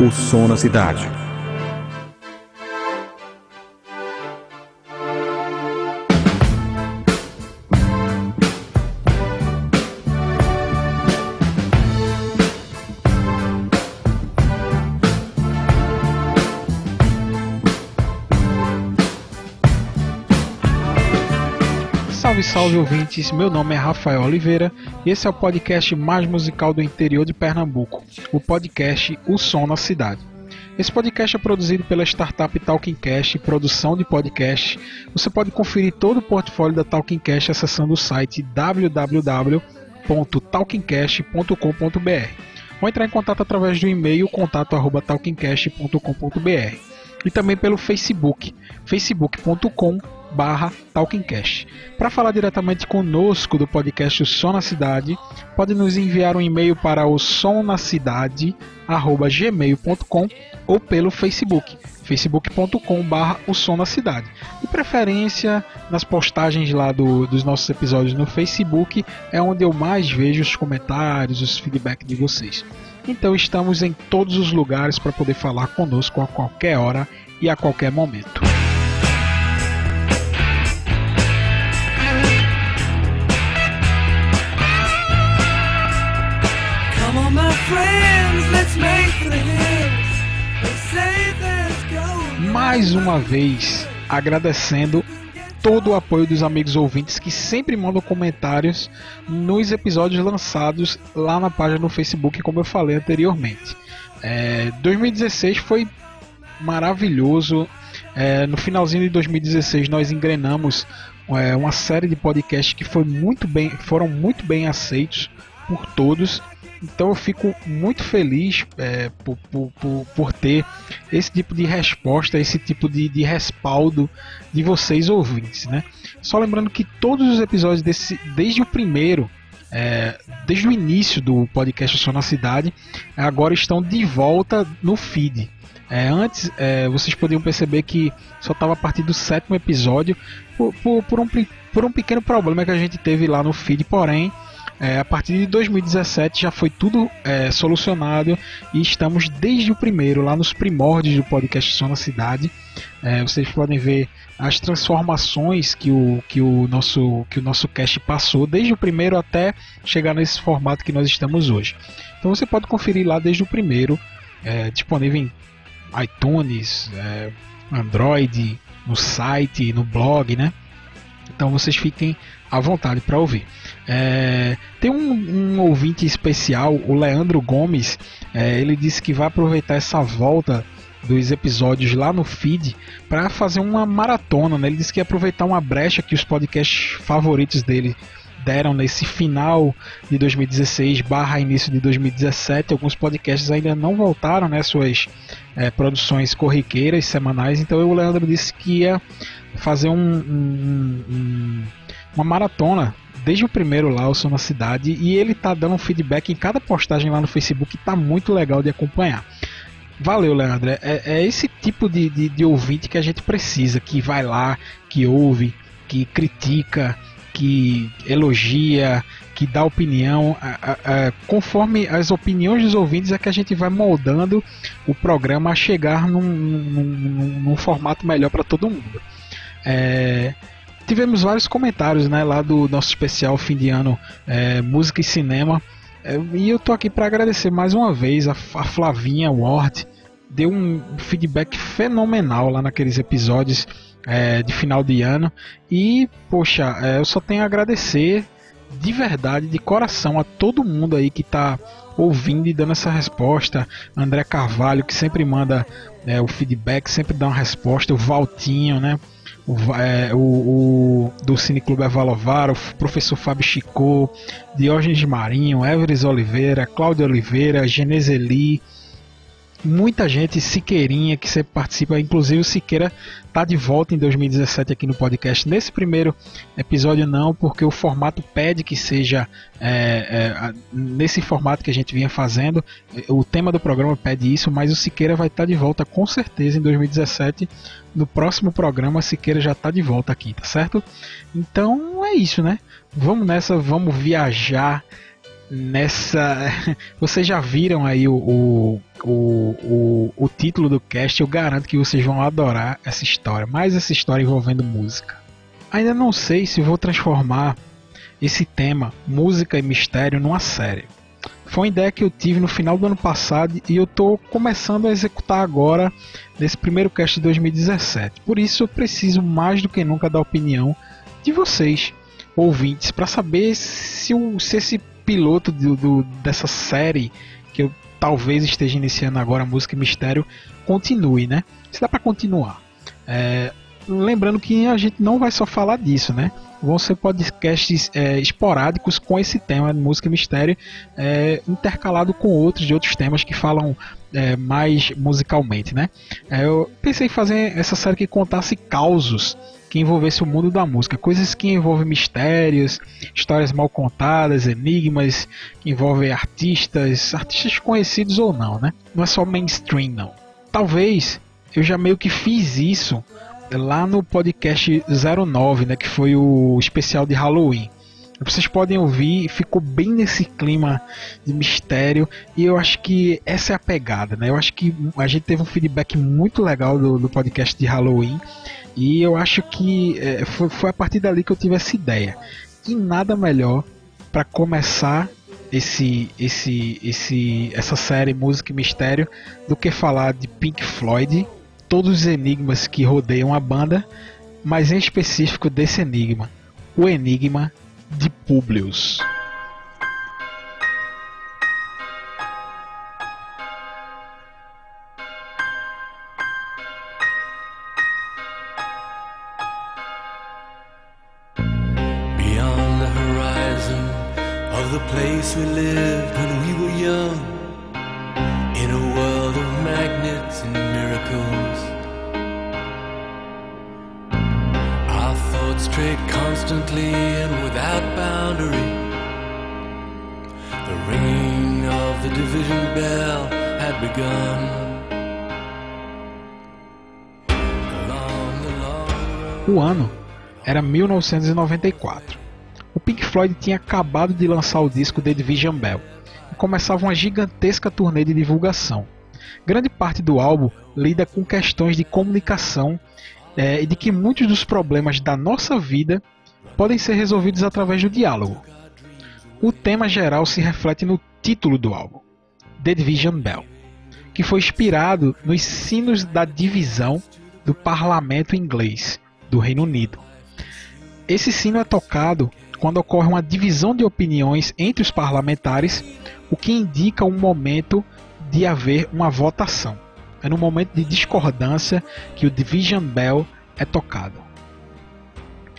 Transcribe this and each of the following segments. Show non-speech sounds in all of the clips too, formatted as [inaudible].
O som na cidade. Salve, ouvintes! Meu nome é Rafael Oliveira e esse é o podcast mais musical do interior de Pernambuco, o podcast O Som na Cidade. Esse podcast é produzido pela startup Talkingcast, produção de podcast. Você pode conferir todo o portfólio da Talkingcast acessando o site www.talkingcast.com.br ou entrar em contato através do e-mail contato@talkingcast.com.br e também pelo Facebook, facebook.com barra Talkingcast. Para falar diretamente conosco do podcast O Som na Cidade, pode nos enviar um e-mail para o somnacidade@gmail.com ou pelo Facebook, facebook.com barra o som na cidade. De preferência, nas postagens lá do, dos nossos episódios no Facebook, é onde eu mais vejo os comentários, os feedback de vocês. Então estamos em todos os lugares para poder falar conosco a qualquer hora e a qualquer momento. Mais uma vez agradecendo todo o apoio dos amigos ouvintes que sempre mandam comentários nos episódios lançados lá na página no Facebook, como eu falei anteriormente. É, 2016 foi maravilhoso. É, no finalzinho de 2016 nós engrenamos é, uma série de podcasts que foi muito bem, foram muito bem aceitos por todos. Então eu fico muito feliz é, por, por, por, ter esse tipo de resposta, esse tipo de, de respaldo de vocês ouvintes, né? Só lembrando que todos os episódios desse, desde o primeiro, é, desde o início do podcast Só na Cidade, agora estão de volta no feed. É, antes é, vocês podiam perceber que só estava a partir do sétimo episódio por, por, por um, por um pequeno problema que a gente teve lá no feed, porém é, a partir de 2017 já foi tudo é, solucionado e estamos desde o primeiro, lá nos primórdios do podcast Só na Cidade. É, vocês podem ver as transformações que o, que, o nosso, que o nosso cast passou, desde o primeiro até chegar nesse formato que nós estamos hoje. Então você pode conferir lá desde o primeiro, é, disponível em iTunes, é, Android, no site, no blog, né? Então vocês fiquem à vontade para ouvir. É, tem um, um ouvinte especial, o Leandro Gomes. é, ele disse que vai aproveitar essa volta dos episódios lá no feed para fazer uma maratona. Né? Ele disse que ia aproveitar uma brecha que os podcasts favoritos dele deram nesse final de 2016 barra início de 2017. Alguns podcasts ainda não voltaram, né? Suas é, produções corriqueiras, semanais. Então o Leandro disse que ia fazer um, um- um- uma maratona desde o primeiro lá, o na Cidade, e ele tá dando um feedback em cada postagem lá no Facebook, tá muito legal de acompanhar. Valeu, Leandro. É, é esse tipo de, de, de ouvinte que a gente precisa, que vai lá, que ouve, que critica, que elogia, que dá opinião. A- a- a- conforme as opiniões dos ouvintes é que a gente vai moldando o programa a chegar num, num, num- num formato melhor para todo mundo. É, tivemos vários comentários né, lá do nosso especial fim de ano é, Música e Cinema. É, e eu tô aqui para agradecer mais uma vez a, a Flavinha Ward. Deu um feedback fenomenal lá naqueles episódios é, de final de ano. E, poxa, é, eu só tenho a agradecer de verdade, de coração, a todo mundo aí que tá ouvindo e dando essa resposta. André Carvalho, que sempre manda é, o feedback, sempre dá uma resposta. O Valtinho, né? O, é, o, o do Cineclube Evalovar, o professor Fábio Chicô, Diógenes Marinho, Everes Oliveira, Cláudio Oliveira, Genezeli, muita gente, Siqueirinha, que sempre participa, inclusive o Siqueira tá de volta em 2017 aqui no podcast. Nesse primeiro episódio não, porque o formato pede que seja é, é, nesse formato que a gente vinha fazendo. O tema do programa pede isso, mas o Siqueira vai estar de volta com certeza em 2017. No próximo programa, Siqueira já tá de volta aqui, tá certo? Então é isso, né? Vamos nessa, vamos viajar nessa. [laughs] Vocês já viram aí o, o, o, o, título do cast? Eu garanto que vocês vão adorar essa história. Mais essa história envolvendo música. Ainda não sei se vou transformar esse tema, música e mistério, numa série. Foi uma ideia que eu tive no final do ano passado e eu estou começando a executar agora nesse primeiro cast de 2017. Por isso eu preciso mais do que nunca da opinião de vocês, ouvintes, para saber se, o, se esse piloto do, do, dessa série que eu talvez esteja iniciando agora, música e mistério, continue, né? Se dá para continuar. É, lembrando que a gente não vai só falar disso, né? Vão ser podcasts é, esporádicos com esse tema música e mistério, é, intercalado com outros de outros temas que falam é, mais musicalmente, né? É, eu pensei em fazer essa série que contasse causos que envolvesse o mundo da música, coisas que envolvem mistérios, histórias mal contadas, enigmas, que envolvem artistas, artistas conhecidos ou não, né? Não é só mainstream não. Talvez eu já meio que fiz isso lá no podcast 09, né, que foi o especial de Halloween. Vocês podem ouvir, ficou bem nesse clima de mistério e eu acho que essa é a pegada, né? Eu acho que a gente teve um feedback muito legal do, do podcast de Halloween e eu acho que é, foi, foi a partir dali que eu tive essa ideia. E nada melhor para começar esse, esse, esse, essa série Música e Mistério do que falar de Pink Floyd todos os enigmas que rodeiam a banda, mas em específico desse enigma, o enigma de Publius. O ano era 1994. O Pink Floyd tinha acabado de lançar o disco The Division Bell e começava uma gigantesca turnê de divulgação. Grande parte do álbum lida com questões de comunicação eh, e de que muitos dos problemas da nossa vida podem ser resolvidos através do diálogo. O tema geral se reflete no título do álbum, The Division Bell, que foi inspirado nos sinos da divisão do parlamento inglês do Reino Unido. Esse sino é tocado quando ocorre uma divisão de opiniões entre os parlamentares, o que indica um momento de haver uma votação. É no momento de discordância que o Division Bell é tocado.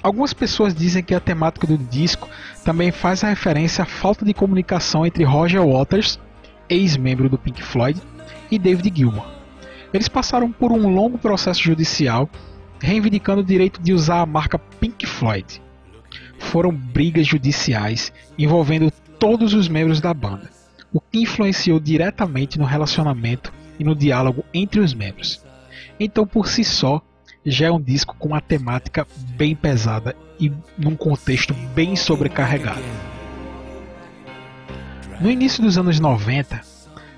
Algumas pessoas dizem que a temática do disco também faz referência à falta de comunicação entre Roger Waters, ex-membro do Pink Floyd, e David Gilmour. Eles passaram por um longo processo judicial reivindicando o direito de usar a marca Pink Floyd. Foram brigas judiciais envolvendo todos os membros da banda, o que influenciou diretamente no relacionamento e no diálogo entre os membros. Então, por si só, já é um disco com uma temática bem pesada e num contexto bem sobrecarregado. No início dos anos 90,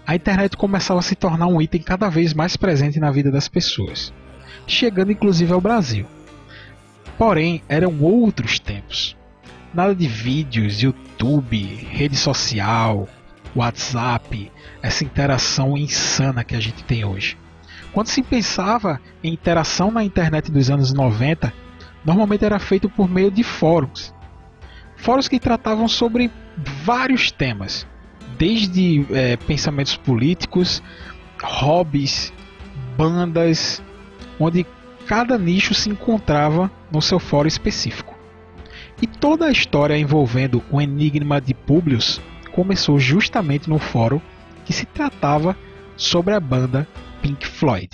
a internet começava a se tornar um item cada vez mais presente na vida das pessoas, chegando inclusive ao Brasil. Porém, eram outros tempos. Nada de vídeos, YouTube, rede social, WhatsApp, essa interação insana que a gente tem hoje. Quando se pensava em interação na internet dos anos 90, normalmente era feito por meio de fóruns. Fóruns que tratavam sobre vários temas, desde eh, pensamentos políticos, hobbies, bandas, onde cada nicho se encontrava no seu fórum específico. E toda a história envolvendo o enigma de Publius começou justamente no fórum que se tratava sobre a banda Pink Floyd.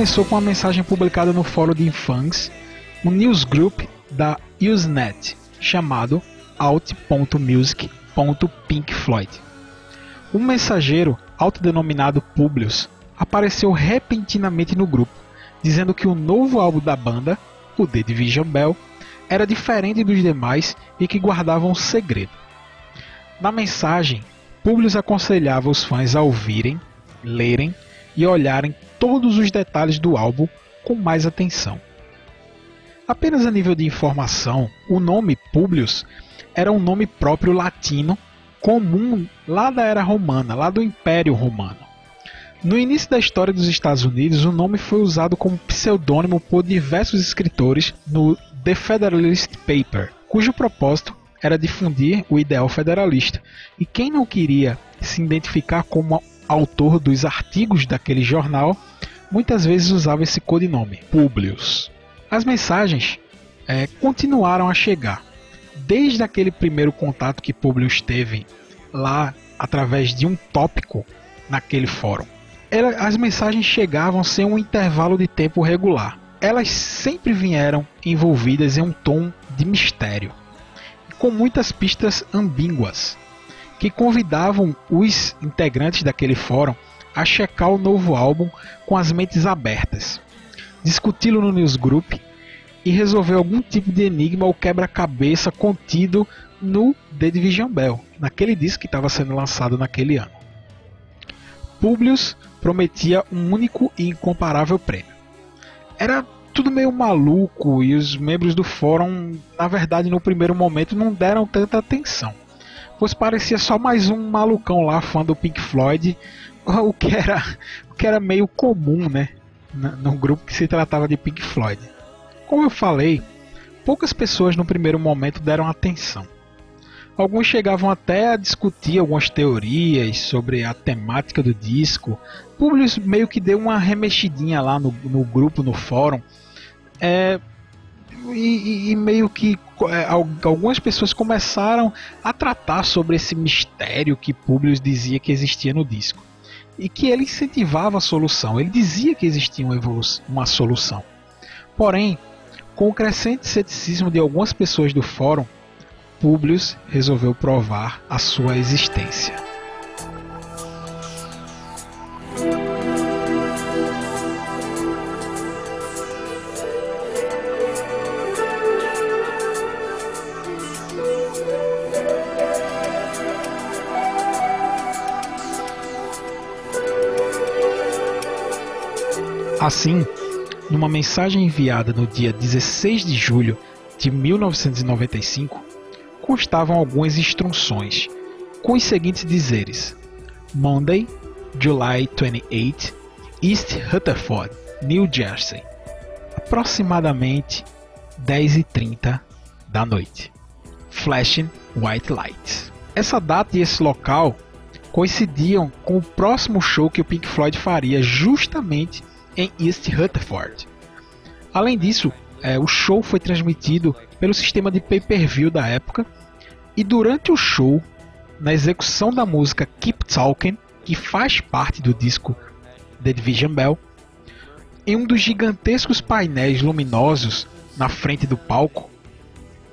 Começou com uma mensagem publicada no fórum de Infangs, um newsgroup da Usenet, chamado alt.music.pinkfloyd. Um mensageiro, autodenominado Publius, apareceu repentinamente no grupo, dizendo que o novo álbum da banda, o The Division Bell, era diferente dos demais e que guardava um segredo. Na mensagem, Publius aconselhava os fãs a ouvirem, lerem e olharem todos os detalhes do álbum com mais atenção. Apenas a nível de informação, o nome Publius era um nome próprio latino comum lá da era romana, lá do Império Romano. No início da história dos Estados Unidos, o nome foi usado como pseudônimo por diversos escritores no The Federalist Paper, cujo propósito era difundir o ideal federalista. E quem não queria se identificar como autor dos artigos daquele jornal, muitas vezes usava esse codinome, Publius. As mensagens é, continuaram a chegar. Desde aquele primeiro contato que Publius teve lá através de um tópico naquele fórum. Ela, as mensagens chegavam sem um intervalo de tempo regular. Elas sempre vieram envolvidas em um tom de mistério, com muitas pistas ambíguas, que convidavam os integrantes daquele fórum a checar o novo álbum com as mentes abertas, discuti-lo no newsgroup e resolver algum tipo de enigma ou quebra-cabeça contido no The Division Bell, naquele disco que estava sendo lançado naquele ano. Publius prometia um único e incomparável prêmio. Era tudo meio maluco e os membros do fórum, na verdade, no primeiro momento não deram tanta atenção, pois parecia só mais um malucão lá fã do Pink Floyd, [laughs] o que era, o que era meio comum, né, num grupo que se tratava de Pink Floyd. Como eu falei, poucas pessoas no primeiro momento deram atenção. Alguns chegavam até a discutir algumas teorias sobre a temática do disco. Publius meio que deu uma remexidinha lá no, no grupo, no fórum. É, e, e, meio que é, algumas pessoas começaram a tratar sobre esse mistério que Publius dizia que existia no disco. E que ele incentivava a solução, ele dizia que existia uma, uma solução. Porém, com o crescente ceticismo de algumas pessoas do fórum, Publius resolveu provar a sua existência. Assim, numa mensagem enviada no dia 16 de julho de 1995, constavam algumas instruções, com os seguintes dizeres: Monday, July 28, East Rutherford, New Jersey, aproximadamente 10h30 da noite. Flashing White Lights. Essa data e esse local coincidiam com o próximo show que o Pink Floyd faria justamente em East Rutherford. Além disso, é, o show foi transmitido pelo sistema de pay-per-view da época e durante o show, na execução da música Keep Talking, que faz parte do disco The Division Bell, em um dos gigantescos painéis luminosos na frente do palco,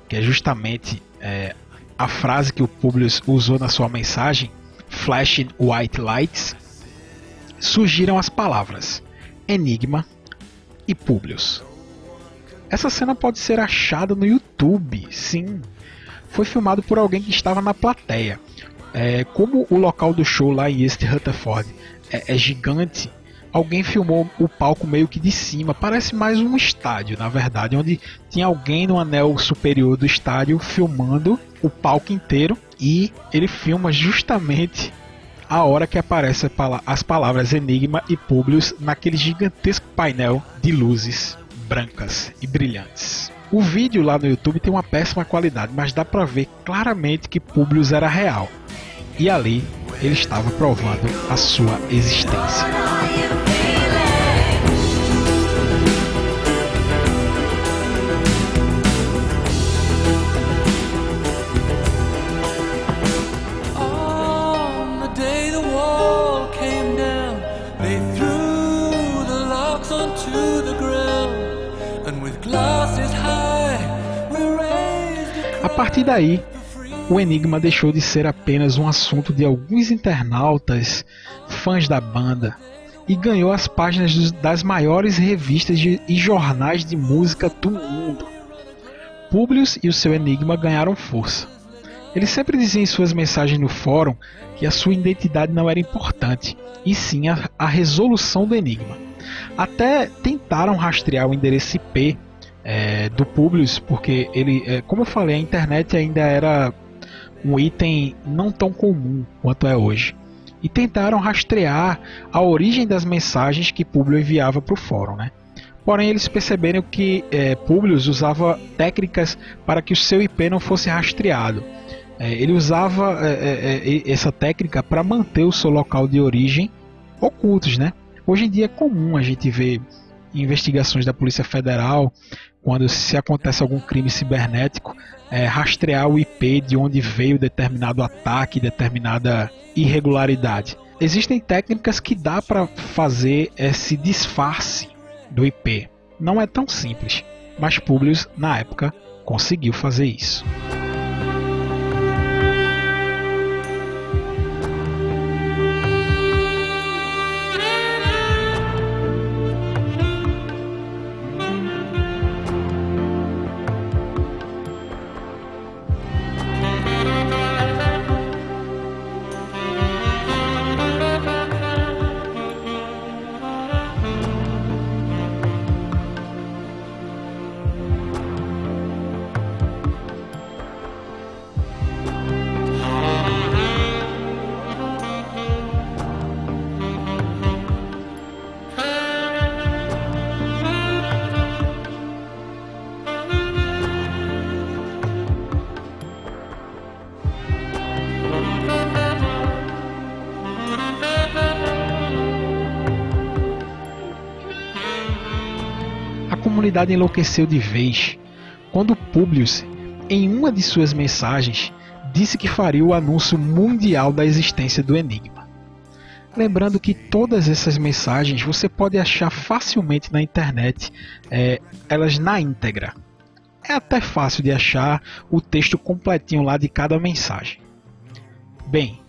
que é justamente é, a frase que o Publius usou na sua mensagem, Flashing White Lights, surgiram as palavras Enigma e Publius. Essa cena pode ser achada no YouTube, sim, foi filmado por alguém que estava na plateia. É, como o local do show lá em East Rutherford é, é gigante, alguém filmou o palco meio que de cima. Parece mais um estádio, na verdade, onde tinha alguém no anel superior do estádio filmando o palco inteiro e ele filma justamente a hora que aparecem as palavras Enigma e Publius naquele gigantesco painel de luzes brancas e brilhantes. O vídeo lá no YouTube tem uma péssima qualidade, mas dá pra ver claramente que Publius era real. E ali ele estava provando a sua existência. Partir daí, o Enigma deixou de ser apenas um assunto de alguns internautas, fãs da banda, e ganhou as páginas das maiores revistas e jornais de música do mundo. Publius e o seu Enigma ganharam força. Ele sempre dizia em suas mensagens no fórum que a sua identidade não era importante, e sim a, a resolução do enigma. Até tentaram rastrear o endereço IP é, do Publius, porque ele, é, como eu falei, a internet ainda era um item não tão comum quanto é hoje. E tentaram rastrear a origem das mensagens que Publius enviava para o fórum. Né? Porém, eles perceberam que é, Publius usava técnicas para que o seu IP não fosse rastreado. É, ele usava é, é, é essa técnica para manter o seu local de origem ocultos, né? Hoje em dia é comum a gente ver investigações da Polícia Federal quando se acontece algum crime cibernético, é, rastrear o IP de onde veio determinado ataque, determinada irregularidade. Existem técnicas que dá para fazer esse disfarce do IP. Não é tão simples, mas Publius na época conseguiu fazer isso. Comunidade enlouqueceu de vez quando Publius, em uma de suas mensagens, disse que faria o anúncio mundial da existência do Enigma. Lembrando que todas essas mensagens você pode achar facilmente na internet, é, elas na íntegra. É até fácil de achar o texto completinho lá de cada mensagem. Bem,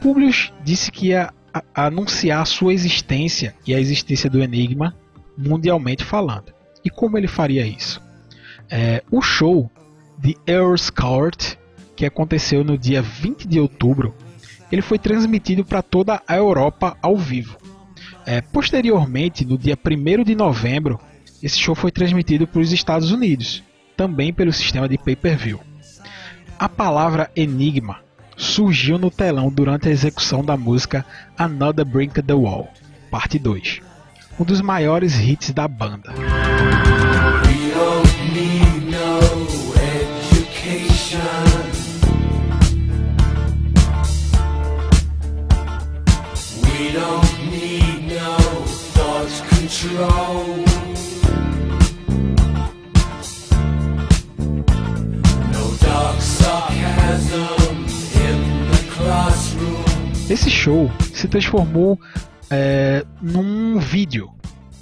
Publius disse que ia anunciar a sua existência e a existência do Enigma mundialmente falando. E como ele faria isso? É, o show de Earls Court, que aconteceu no dia 20 de outubro, ele foi transmitido para toda a Europa ao vivo. É, posteriormente, no dia 1 de novembro, esse show foi transmitido para os Estados Unidos, também pelo sistema de pay-per-view. A palavra enigma surgiu no telão durante a execução da música Another Brick the Wall, parte 2, um dos maiores hits da banda. Esse show se transformou é, num vídeo,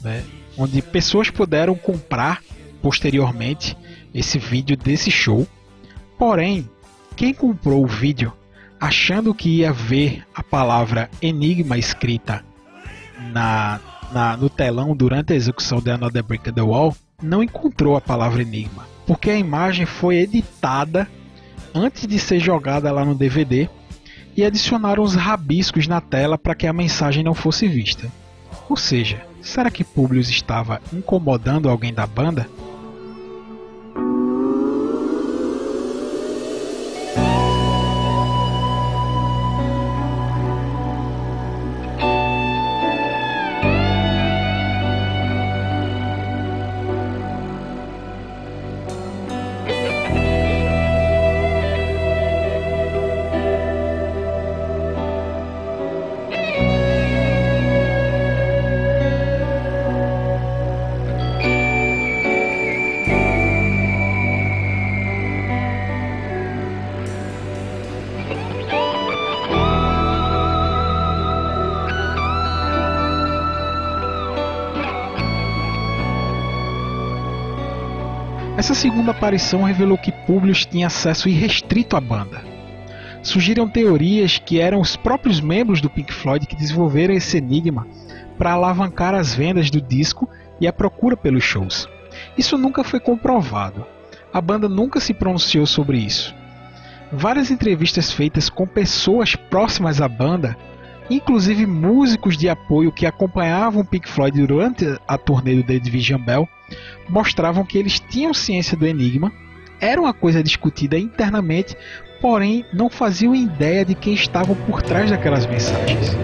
né, onde pessoas puderam comprar posteriormente esse vídeo desse show. Porém, quem comprou o vídeo achando que ia ver a palavra enigma escrita na, na, no telão durante a execução de Another Brick in the Wall, não encontrou a palavra enigma, porque a imagem foi editada antes de ser jogada lá no DVD e adicionaram os rabiscos na tela para que a mensagem não fosse vista. Ou seja, será que Publius estava incomodando alguém da banda? Essa segunda aparição revelou que Publius tinha acesso irrestrito à banda. Surgiram teorias que eram os próprios membros do Pink Floyd que desenvolveram esse enigma para alavancar as vendas do disco e a procura pelos shows. Isso nunca foi comprovado. A banda nunca se pronunciou sobre isso. Várias entrevistas feitas com pessoas próximas à banda, inclusive músicos de apoio que acompanhavam Pink Floyd durante a turnê do The Division Bell, mostravam que eles tinham ciência do enigma, era uma coisa discutida internamente, porém não faziam ideia de quem estavam por trás daquelas mensagens.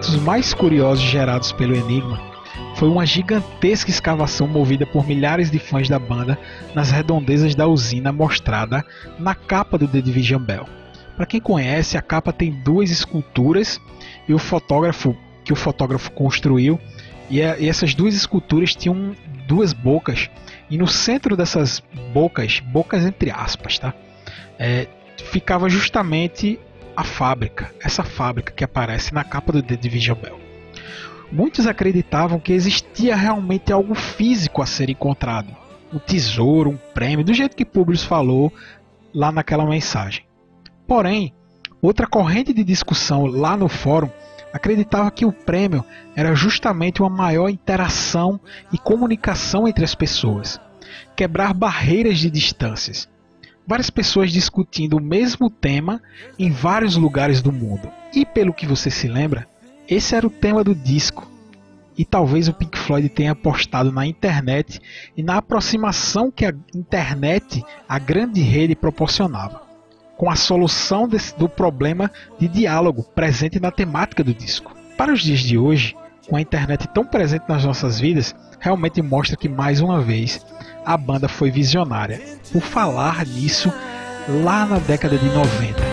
Fatos mais curiosos gerados pelo Enigma foi uma gigantesca escavação movida por milhares de fãs da banda nas redondezas da usina mostrada na capa do The Division Bell. Para quem conhece, a capa tem duas esculturas e o fotógrafo que o fotógrafo construiu e, e essas duas esculturas tinham duas bocas e no centro dessas bocas, bocas entre aspas, tá? É, ficava justamente a fábrica, essa fábrica que aparece na capa do The Division Bell. Muitos acreditavam que existia realmente algo físico a ser encontrado, um tesouro, um prêmio, do jeito que Publius falou lá naquela mensagem. Porém, outra corrente de discussão lá no fórum acreditava que o prêmio era justamente uma maior interação e comunicação entre as pessoas, quebrar barreiras de distâncias, várias pessoas discutindo o mesmo tema em vários lugares do mundo. E pelo que você se lembra, esse era o tema do disco. E talvez o Pink Floyd tenha apostado na internet e na aproximação que a internet, a grande rede, proporcionava, com a solução desse, do problema de diálogo presente na temática do disco. Para os dias de hoje, com a internet tão presente nas nossas vidas, realmente mostra que mais uma vez a banda foi visionária por falar nisso lá na década de 90.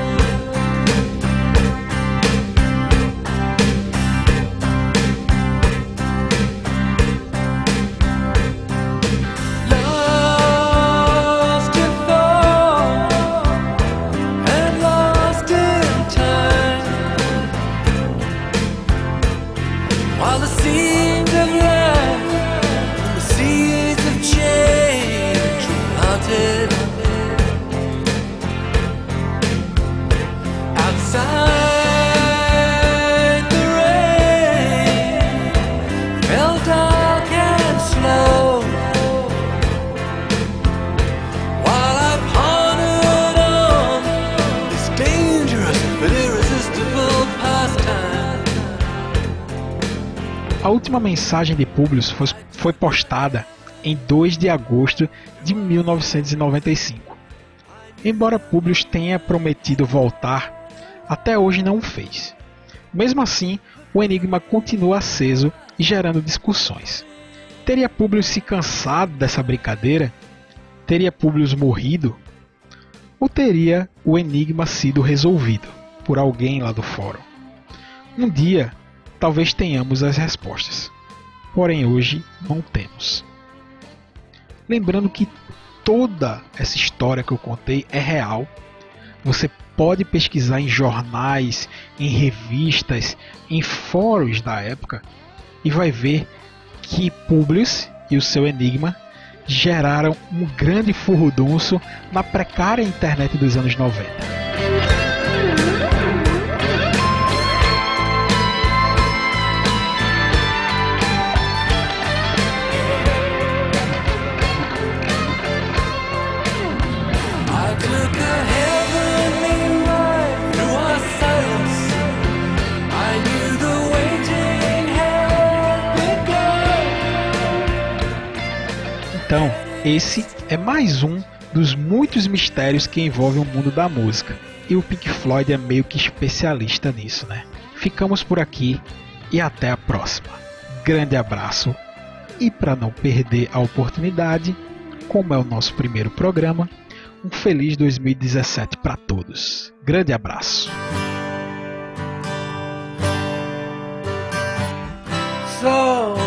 Última mensagem de Publius foi, foi postada em 2 de agosto de 1995. Embora Publius tenha prometido voltar, até hoje não o fez. Mesmo assim, o enigma continua aceso e gerando discussões. Teria Publius se cansado dessa brincadeira? Teria Publius morrido? Ou teria o enigma sido resolvido por alguém lá do fórum? Um dia, talvez tenhamos as respostas. Porém, hoje não temos. Lembrando que toda essa história que eu contei é real. Você pode pesquisar em jornais, em revistas, em fóruns da época e vai ver que Publius e o seu enigma geraram um grande furrodunço na precária internet dos anos 90. Então, esse é mais um dos muitos mistérios que envolvem o mundo da música. E o Pink Floyd é meio que especialista nisso, né? Ficamos por aqui e até a próxima. grande abraço. E para não perder a oportunidade, como é o nosso primeiro programa, um feliz 2017 para todos. Grande abraço. So,